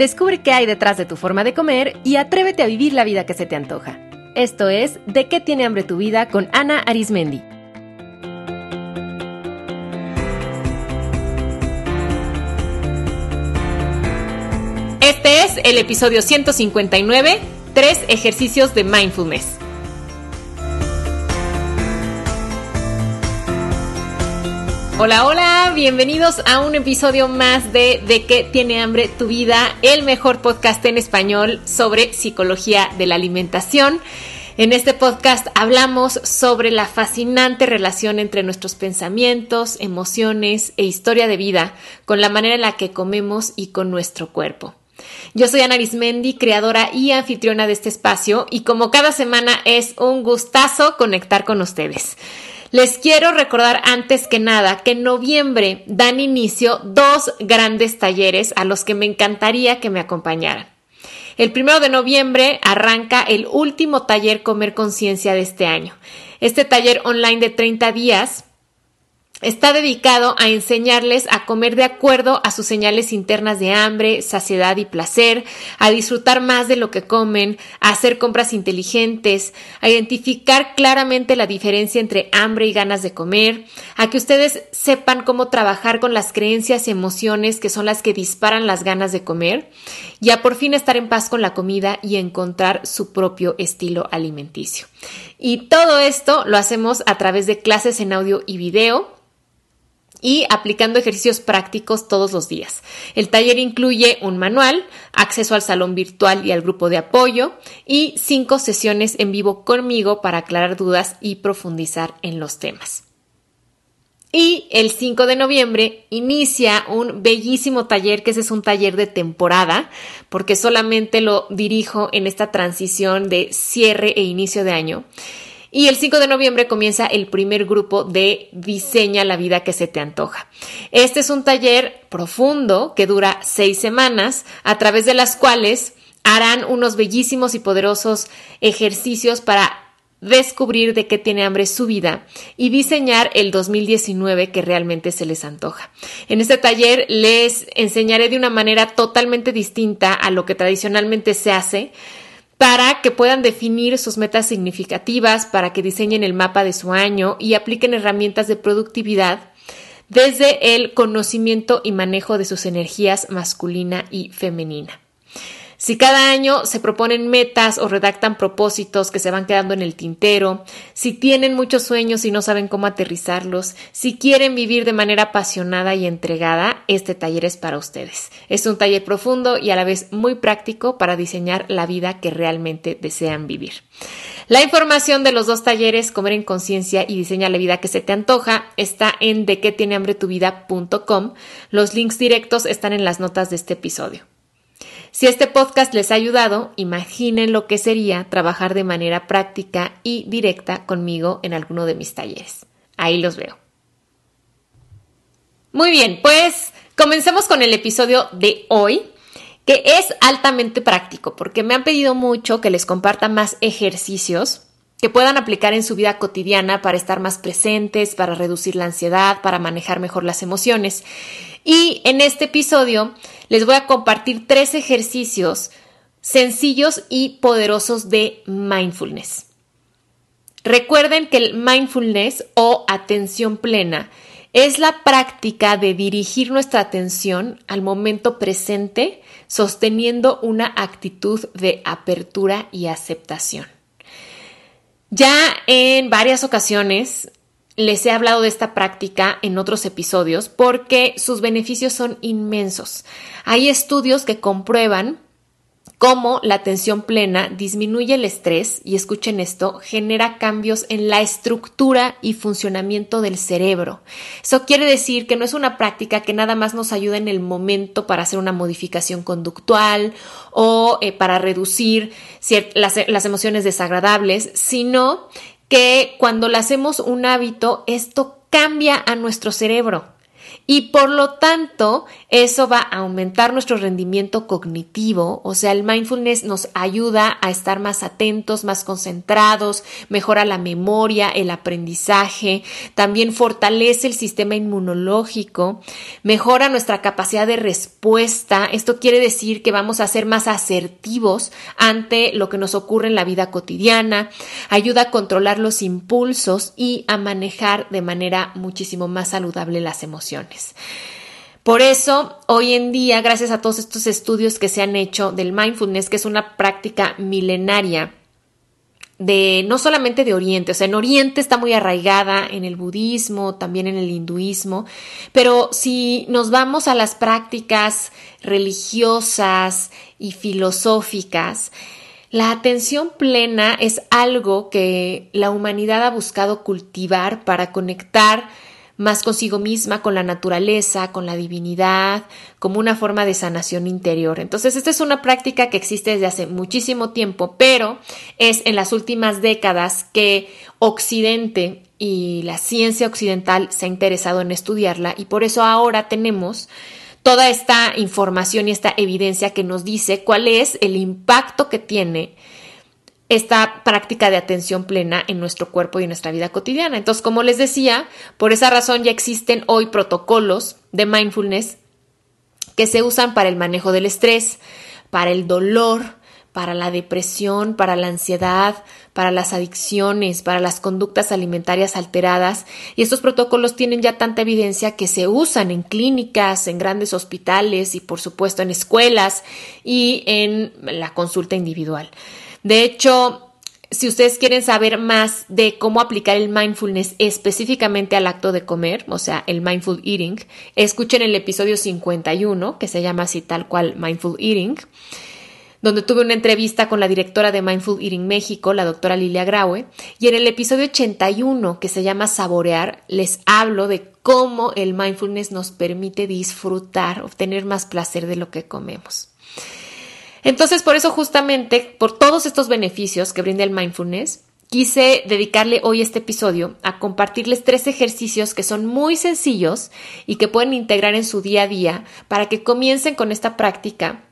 Descubre qué hay detrás de tu forma de comer y atrévete a vivir la vida que se te antoja. Esto es De qué tiene hambre tu vida con Ana Arismendi. Este es el episodio 159, tres ejercicios de mindfulness. Hola, hola, bienvenidos a un episodio más de De qué tiene hambre tu vida, el mejor podcast en español sobre psicología de la alimentación. En este podcast hablamos sobre la fascinante relación entre nuestros pensamientos, emociones e historia de vida con la manera en la que comemos y con nuestro cuerpo. Yo soy Ana Arismendi, creadora y anfitriona de este espacio y como cada semana es un gustazo conectar con ustedes. Les quiero recordar antes que nada que en noviembre dan inicio dos grandes talleres a los que me encantaría que me acompañaran. El primero de noviembre arranca el último taller Comer Conciencia de este año. Este taller online de 30 días está dedicado a enseñarles a comer de acuerdo a sus señales internas de hambre, saciedad y placer, a disfrutar más de lo que comen, a hacer compras inteligentes, a identificar claramente la diferencia entre hambre y ganas de comer, a que ustedes sepan cómo trabajar con las creencias y emociones que son las que disparan las ganas de comer y a por fin estar en paz con la comida y encontrar su propio estilo alimenticio. Y todo esto lo hacemos a través de clases en audio y video y aplicando ejercicios prácticos todos los días. El taller incluye un manual, acceso al salón virtual y al grupo de apoyo y cinco sesiones en vivo conmigo para aclarar dudas y profundizar en los temas. Y el 5 de noviembre inicia un bellísimo taller, que es un taller de temporada, porque solamente lo dirijo en esta transición de cierre e inicio de año. Y el 5 de noviembre comienza el primer grupo de Diseña la vida que se te antoja. Este es un taller profundo que dura seis semanas, a través de las cuales harán unos bellísimos y poderosos ejercicios para descubrir de qué tiene hambre su vida y diseñar el 2019 que realmente se les antoja. En este taller les enseñaré de una manera totalmente distinta a lo que tradicionalmente se hace para que puedan definir sus metas significativas, para que diseñen el mapa de su año y apliquen herramientas de productividad desde el conocimiento y manejo de sus energías masculina y femenina. Si cada año se proponen metas o redactan propósitos que se van quedando en el tintero, si tienen muchos sueños y no saben cómo aterrizarlos, si quieren vivir de manera apasionada y entregada, este taller es para ustedes. Es un taller profundo y a la vez muy práctico para diseñar la vida que realmente desean vivir. La información de los dos talleres, Comer en Conciencia y Diseña la Vida que se te antoja, está en de qué tiene hambre tu. Los links directos están en las notas de este episodio. Si este podcast les ha ayudado, imaginen lo que sería trabajar de manera práctica y directa conmigo en alguno de mis talleres. Ahí los veo. Muy bien, pues comencemos con el episodio de hoy, que es altamente práctico, porque me han pedido mucho que les comparta más ejercicios que puedan aplicar en su vida cotidiana para estar más presentes, para reducir la ansiedad, para manejar mejor las emociones. Y en este episodio les voy a compartir tres ejercicios sencillos y poderosos de mindfulness. Recuerden que el mindfulness o atención plena es la práctica de dirigir nuestra atención al momento presente sosteniendo una actitud de apertura y aceptación. Ya en varias ocasiones les he hablado de esta práctica en otros episodios porque sus beneficios son inmensos. Hay estudios que comprueban cómo la atención plena disminuye el estrés y escuchen esto, genera cambios en la estructura y funcionamiento del cerebro. Eso quiere decir que no es una práctica que nada más nos ayuda en el momento para hacer una modificación conductual o eh, para reducir las, las emociones desagradables, sino que cuando le hacemos un hábito, esto cambia a nuestro cerebro y por lo tanto eso va a aumentar nuestro rendimiento cognitivo, o sea, el mindfulness nos ayuda a estar más atentos, más concentrados, mejora la memoria, el aprendizaje, también fortalece el sistema inmunológico, mejora nuestra capacidad de respuesta, esto quiere decir que vamos a ser más asertivos ante lo que nos ocurre en la vida cotidiana, ayuda a controlar los impulsos y a manejar de manera muchísimo más saludable las emociones. Por eso, hoy en día, gracias a todos estos estudios que se han hecho del mindfulness, que es una práctica milenaria, de no solamente de Oriente, o sea, en Oriente está muy arraigada en el budismo, también en el hinduismo, pero si nos vamos a las prácticas religiosas y filosóficas, la atención plena es algo que la humanidad ha buscado cultivar para conectar más consigo misma, con la naturaleza, con la divinidad, como una forma de sanación interior. Entonces, esta es una práctica que existe desde hace muchísimo tiempo, pero es en las últimas décadas que Occidente y la ciencia occidental se ha interesado en estudiarla y por eso ahora tenemos toda esta información y esta evidencia que nos dice cuál es el impacto que tiene esta práctica de atención plena en nuestro cuerpo y en nuestra vida cotidiana. Entonces, como les decía, por esa razón ya existen hoy protocolos de mindfulness que se usan para el manejo del estrés, para el dolor, para la depresión, para la ansiedad, para las adicciones, para las conductas alimentarias alteradas. Y estos protocolos tienen ya tanta evidencia que se usan en clínicas, en grandes hospitales y por supuesto en escuelas y en la consulta individual. De hecho, si ustedes quieren saber más de cómo aplicar el mindfulness específicamente al acto de comer, o sea, el mindful eating, escuchen el episodio 51, que se llama así tal cual Mindful Eating, donde tuve una entrevista con la directora de Mindful Eating México, la doctora Lilia Graue, y en el episodio 81, que se llama Saborear, les hablo de cómo el mindfulness nos permite disfrutar, obtener más placer de lo que comemos. Entonces, por eso justamente, por todos estos beneficios que brinda el mindfulness, quise dedicarle hoy este episodio a compartirles tres ejercicios que son muy sencillos y que pueden integrar en su día a día para que comiencen con esta práctica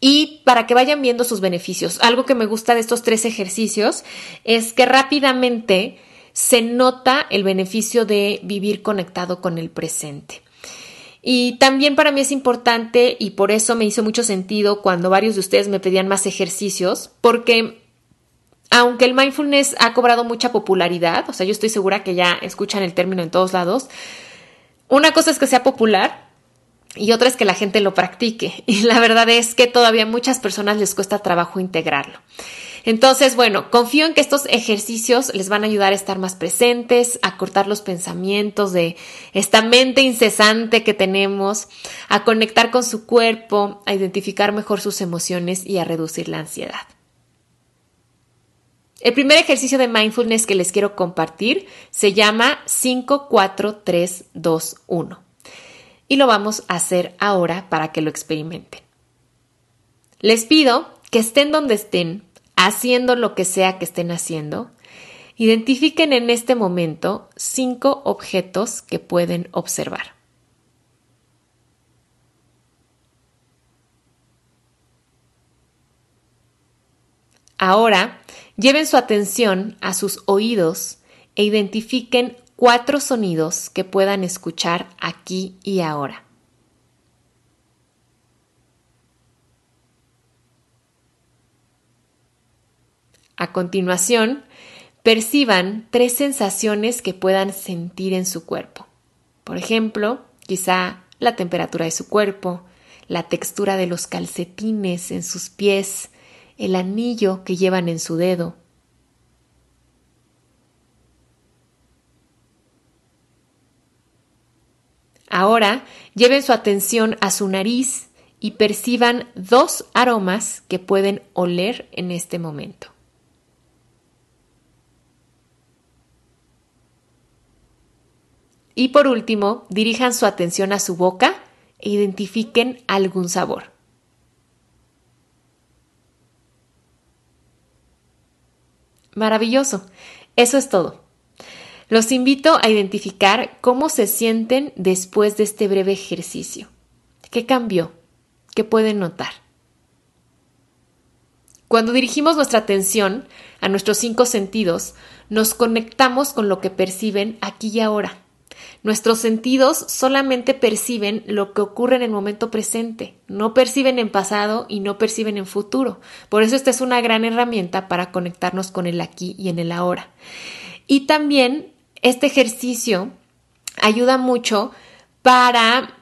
y para que vayan viendo sus beneficios. Algo que me gusta de estos tres ejercicios es que rápidamente se nota el beneficio de vivir conectado con el presente. Y también para mí es importante y por eso me hizo mucho sentido cuando varios de ustedes me pedían más ejercicios, porque aunque el mindfulness ha cobrado mucha popularidad, o sea, yo estoy segura que ya escuchan el término en todos lados, una cosa es que sea popular y otra es que la gente lo practique. Y la verdad es que todavía a muchas personas les cuesta trabajo integrarlo. Entonces, bueno, confío en que estos ejercicios les van a ayudar a estar más presentes, a cortar los pensamientos de esta mente incesante que tenemos, a conectar con su cuerpo, a identificar mejor sus emociones y a reducir la ansiedad. El primer ejercicio de mindfulness que les quiero compartir se llama 5, 4, 3, 2, 1. Y lo vamos a hacer ahora para que lo experimenten. Les pido que estén donde estén, haciendo lo que sea que estén haciendo, identifiquen en este momento cinco objetos que pueden observar. Ahora, lleven su atención a sus oídos e identifiquen cuatro sonidos que puedan escuchar aquí y ahora. A continuación, perciban tres sensaciones que puedan sentir en su cuerpo. Por ejemplo, quizá la temperatura de su cuerpo, la textura de los calcetines en sus pies, el anillo que llevan en su dedo. Ahora lleven su atención a su nariz y perciban dos aromas que pueden oler en este momento. Y por último, dirijan su atención a su boca e identifiquen algún sabor. Maravilloso. Eso es todo. Los invito a identificar cómo se sienten después de este breve ejercicio. ¿Qué cambió? ¿Qué pueden notar? Cuando dirigimos nuestra atención a nuestros cinco sentidos, nos conectamos con lo que perciben aquí y ahora. Nuestros sentidos solamente perciben lo que ocurre en el momento presente, no perciben en pasado y no perciben en futuro. Por eso esta es una gran herramienta para conectarnos con el aquí y en el ahora. Y también este ejercicio ayuda mucho para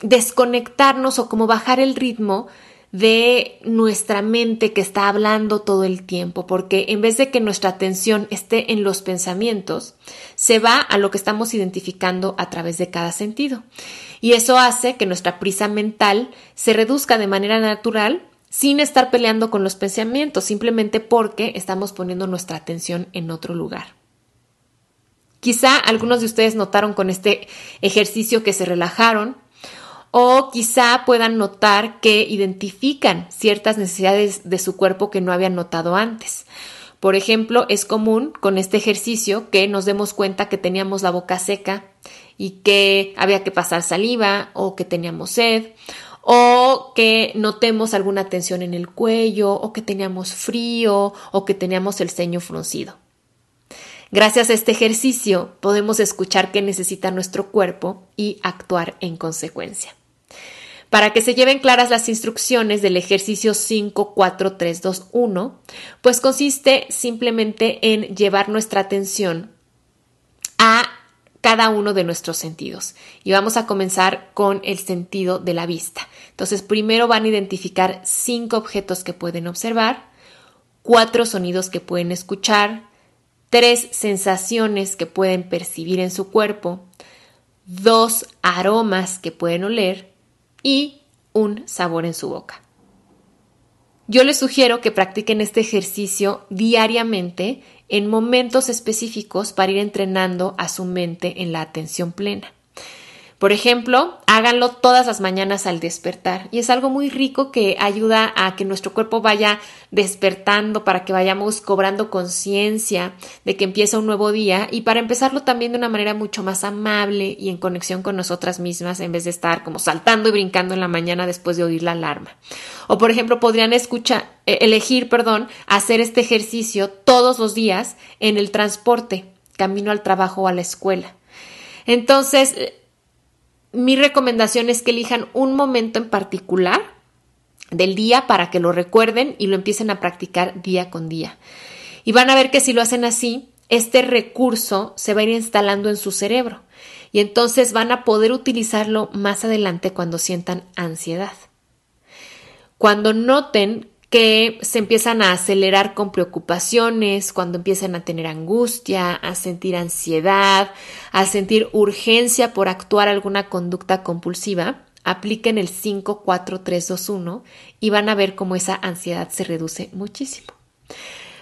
desconectarnos o como bajar el ritmo de nuestra mente que está hablando todo el tiempo, porque en vez de que nuestra atención esté en los pensamientos, se va a lo que estamos identificando a través de cada sentido. Y eso hace que nuestra prisa mental se reduzca de manera natural sin estar peleando con los pensamientos, simplemente porque estamos poniendo nuestra atención en otro lugar. Quizá algunos de ustedes notaron con este ejercicio que se relajaron, o quizá puedan notar que identifican ciertas necesidades de su cuerpo que no habían notado antes. Por ejemplo, es común con este ejercicio que nos demos cuenta que teníamos la boca seca y que había que pasar saliva o que teníamos sed o que notemos alguna tensión en el cuello o que teníamos frío o que teníamos el ceño fruncido. Gracias a este ejercicio podemos escuchar qué necesita nuestro cuerpo y actuar en consecuencia. Para que se lleven claras las instrucciones del ejercicio 5, 4, 3, 2, 1, pues consiste simplemente en llevar nuestra atención a cada uno de nuestros sentidos. Y vamos a comenzar con el sentido de la vista. Entonces, primero van a identificar cinco objetos que pueden observar, cuatro sonidos que pueden escuchar, tres sensaciones que pueden percibir en su cuerpo, dos aromas que pueden oler y un sabor en su boca. Yo les sugiero que practiquen este ejercicio diariamente en momentos específicos para ir entrenando a su mente en la atención plena. Por ejemplo, háganlo todas las mañanas al despertar y es algo muy rico que ayuda a que nuestro cuerpo vaya despertando para que vayamos cobrando conciencia de que empieza un nuevo día y para empezarlo también de una manera mucho más amable y en conexión con nosotras mismas en vez de estar como saltando y brincando en la mañana después de oír la alarma. O por ejemplo, podrían escuchar, eh, elegir, perdón, hacer este ejercicio todos los días en el transporte, camino al trabajo o a la escuela. Entonces, mi recomendación es que elijan un momento en particular del día para que lo recuerden y lo empiecen a practicar día con día. Y van a ver que si lo hacen así, este recurso se va a ir instalando en su cerebro y entonces van a poder utilizarlo más adelante cuando sientan ansiedad. Cuando noten que se empiezan a acelerar con preocupaciones, cuando empiezan a tener angustia, a sentir ansiedad, a sentir urgencia por actuar alguna conducta compulsiva, apliquen el 5, 4, 3, 2, 1 y van a ver cómo esa ansiedad se reduce muchísimo.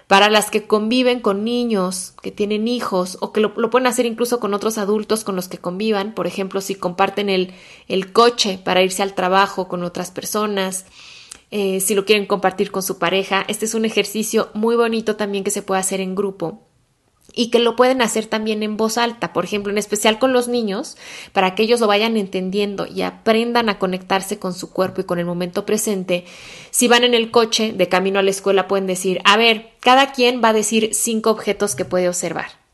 Para las que conviven con niños, que tienen hijos o que lo, pueden hacer incluso con otros adultos con los que convivan, por ejemplo, si comparten el, el coche para irse al trabajo con otras personas, eh, si lo quieren compartir con su pareja. Este es un ejercicio muy bonito también que se puede hacer en grupo y que lo pueden hacer también en voz alta, por ejemplo, en especial con los niños, para que ellos lo vayan entendiendo y aprendan a conectarse con su cuerpo y con el momento presente. Si van en el coche de camino a la escuela, pueden decir, a ver, cada quien va a decir cinco objetos que puede observar.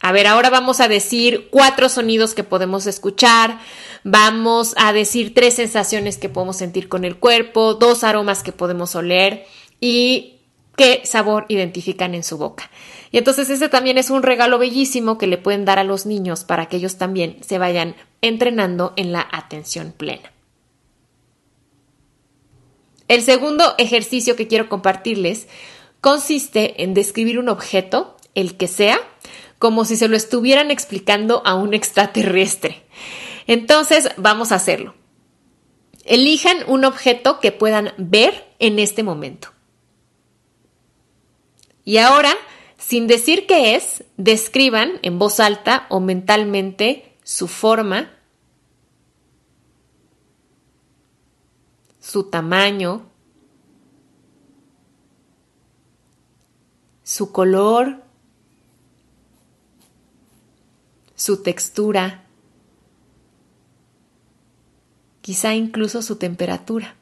A ver, ahora vamos a decir cuatro sonidos que podemos escuchar, vamos a decir tres sensaciones que podemos sentir con el cuerpo, dos aromas que podemos oler y qué sabor identifican en su boca. Y entonces ese también es un regalo bellísimo que le pueden dar a los niños para que ellos también se vayan entrenando en la atención plena. El segundo ejercicio que quiero compartirles consiste en describir un objeto, el que sea, como si se lo estuvieran explicando a un extraterrestre. Entonces, vamos a hacerlo. Elijan un objeto que puedan ver en este momento. Y ahora, sin decir qué es, describan en voz alta o mentalmente su forma, su tamaño, su color, su textura, quizá incluso su temperatura.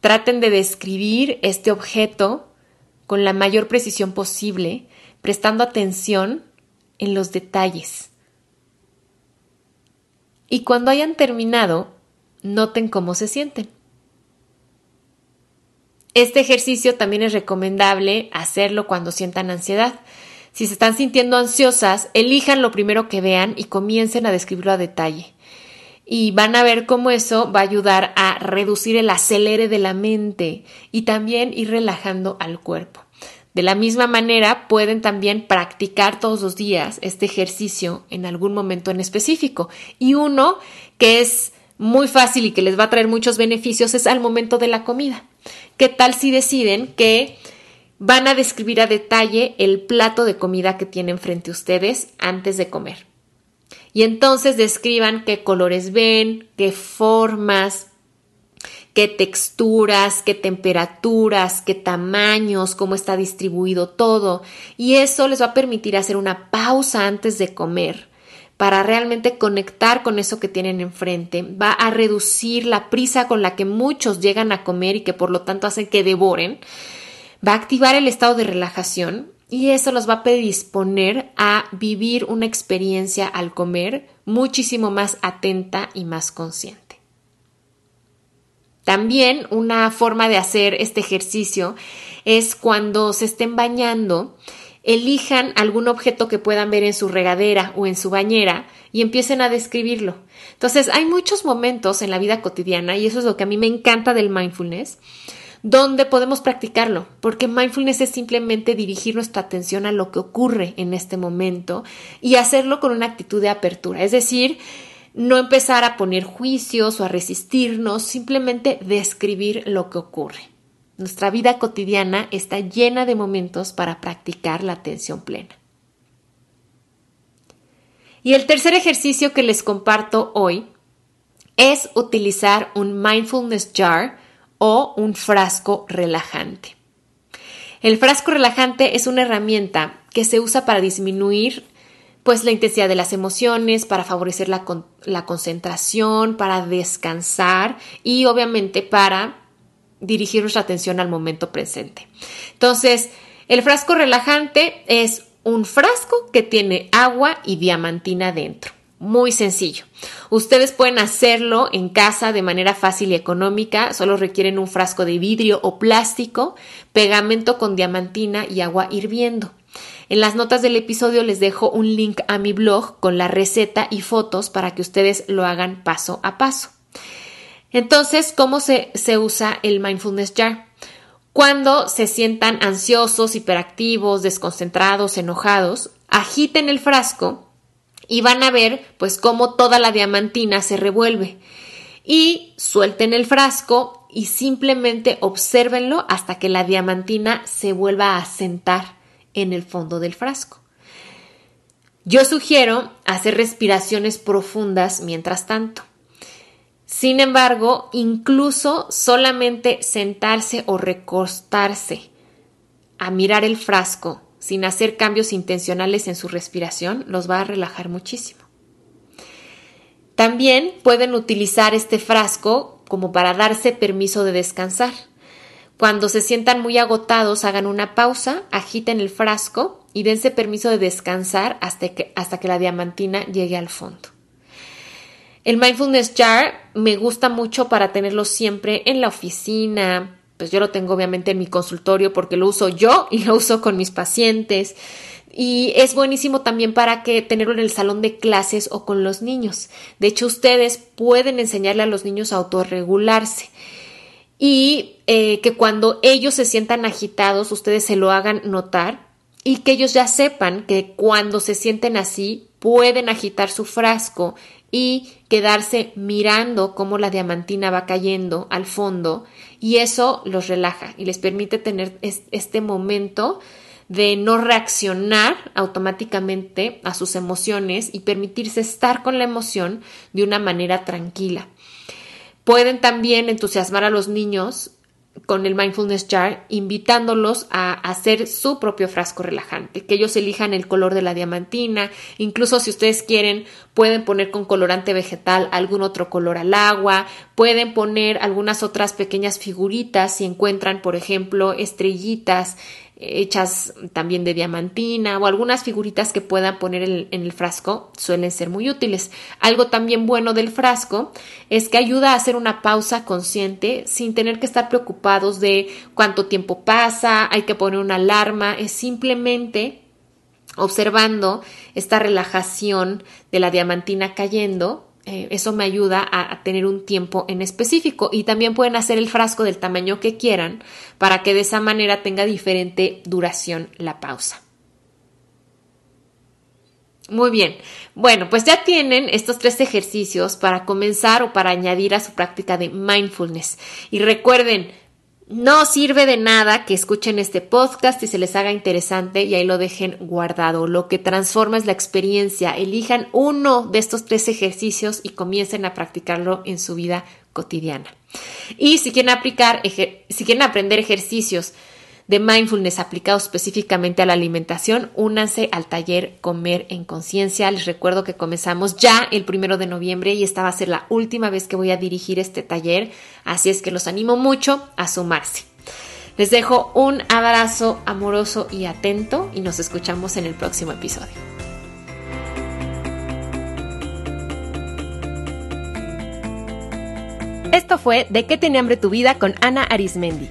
Traten de describir este objeto con la mayor precisión posible, prestando atención en los detalles. Y cuando hayan terminado, noten cómo se sienten. Este ejercicio también es recomendable hacerlo cuando sientan ansiedad. Si se están sintiendo ansiosas, elijan lo primero que vean y comiencen a describirlo a detalle y van a ver cómo eso va a ayudar a reducir el acelere de la mente y también ir relajando al cuerpo. De la misma manera, pueden también practicar todos los días este ejercicio en algún momento en específico. Y uno que es muy fácil y que les va a traer muchos beneficios es al momento de la comida. ¿Qué tal si deciden que van a describir a detalle el plato de comida que tienen frente a ustedes antes de comer? Y entonces describan qué colores ven, qué formas, qué texturas, qué temperaturas, qué tamaños, cómo está distribuido todo. Y eso les va a permitir hacer una pausa antes de comer para realmente conectar con eso que tienen enfrente. Va a reducir la prisa con la que muchos llegan a comer y que por lo tanto hacen que devoren. Va a activar el estado de relajación y eso los va a predisponer a vivir una experiencia al comer muchísimo más atenta y más consciente. También una forma de hacer este ejercicio es cuando se estén bañando, elijan algún objeto que puedan ver en su regadera o en su bañera y empiecen a describirlo. Entonces, hay muchos momentos en la vida cotidiana y eso es lo que a mí me encanta del mindfulness donde podemos practicarlo, porque mindfulness es simplemente dirigir nuestra atención a lo que ocurre en este momento y hacerlo con una actitud de apertura, es decir, no empezar a poner juicios o a resistirnos, simplemente describir lo que ocurre. Nuestra vida cotidiana está llena de momentos para practicar la atención plena. Y el tercer ejercicio que les comparto hoy es utilizar un mindfulness jar o un frasco relajante. El frasco relajante es una herramienta que se usa para disminuir pues la intensidad de las emociones, para favorecer la, la concentración, para descansar y obviamente para dirigir nuestra atención al momento presente. Entonces, el frasco relajante es un frasco que tiene agua y diamantina dentro. Muy sencillo. Ustedes pueden hacerlo en casa de manera fácil y económica. Solo requieren un frasco de vidrio o plástico, pegamento con diamantina y agua hirviendo. En las notas del episodio les dejo un link a mi blog con la receta y fotos para que ustedes lo hagan paso a paso. Entonces, ¿cómo se, se usa el mindfulness jar? Cuando se sientan ansiosos, hiperactivos, desconcentrados, enojados, agiten el frasco y van a ver pues cómo toda la diamantina se revuelve. Y suelten el frasco y simplemente obsérvenlo hasta que la diamantina se vuelva a sentar en el fondo del frasco. Yo sugiero hacer respiraciones profundas mientras tanto. Sin embargo, incluso solamente sentarse o recostarse a mirar el frasco sin hacer cambios intencionales en su respiración, los va a relajar muchísimo. También pueden utilizar este frasco como para darse permiso de descansar. Cuando se sientan muy agotados, hagan una pausa, agiten el frasco y dense permiso de descansar hasta que, hasta que la diamantina llegue al fondo. El mindfulness jar me gusta mucho para tenerlo siempre en la oficina, pues yo lo tengo obviamente en mi consultorio porque lo uso yo y lo uso con mis pacientes. Y es buenísimo también para que tenerlo en el salón de clases o con los niños. De hecho, ustedes pueden enseñarle a los niños a autorregularse y eh, que cuando ellos se sientan agitados, ustedes se lo hagan notar y que ellos ya sepan que cuando se sienten así, pueden agitar su frasco y quedarse mirando cómo la diamantina va cayendo al fondo y eso los relaja y les permite tener este momento de no reaccionar automáticamente a sus emociones y permitirse estar con la emoción de una manera tranquila. Pueden también entusiasmar a los niños con el Mindfulness Jar, invitándolos a hacer su propio frasco relajante, que ellos elijan el color de la diamantina, incluso si ustedes quieren, pueden poner con colorante vegetal algún otro color al agua, pueden poner algunas otras pequeñas figuritas si encuentran, por ejemplo, estrellitas hechas también de diamantina o algunas figuritas que puedan poner en, el frasco suelen ser muy útiles. Algo también bueno del frasco es que ayuda a hacer una pausa consciente sin tener que estar preocupados de cuánto tiempo pasa, hay que poner una alarma, es simplemente observando esta relajación de la diamantina cayendo eh, eso me ayuda a, tener un tiempo en específico y también pueden hacer el frasco del tamaño que quieran para que de esa manera tenga diferente duración la pausa. Muy bien, bueno, pues ya tienen estos tres ejercicios para comenzar o para añadir a su práctica de mindfulness. Y recuerden, no sirve de nada que escuchen este podcast y se les haga interesante y ahí lo dejen guardado. Lo que transforma es la experiencia. Elijan uno de estos tres ejercicios y comiencen a practicarlo en su vida cotidiana. Y si quieren aplicar, si quieren aprender ejercicios de mindfulness aplicado específicamente a la alimentación, únanse al taller Comer en Conciencia. Les recuerdo que comenzamos ya el primero de noviembre y esta va a ser la última vez que voy a dirigir este taller, así es que los animo mucho a sumarse. Les dejo un abrazo amoroso y atento y nos escuchamos en el próximo episodio. Esto fue De qué tiene hambre tu vida con Ana Arismendi.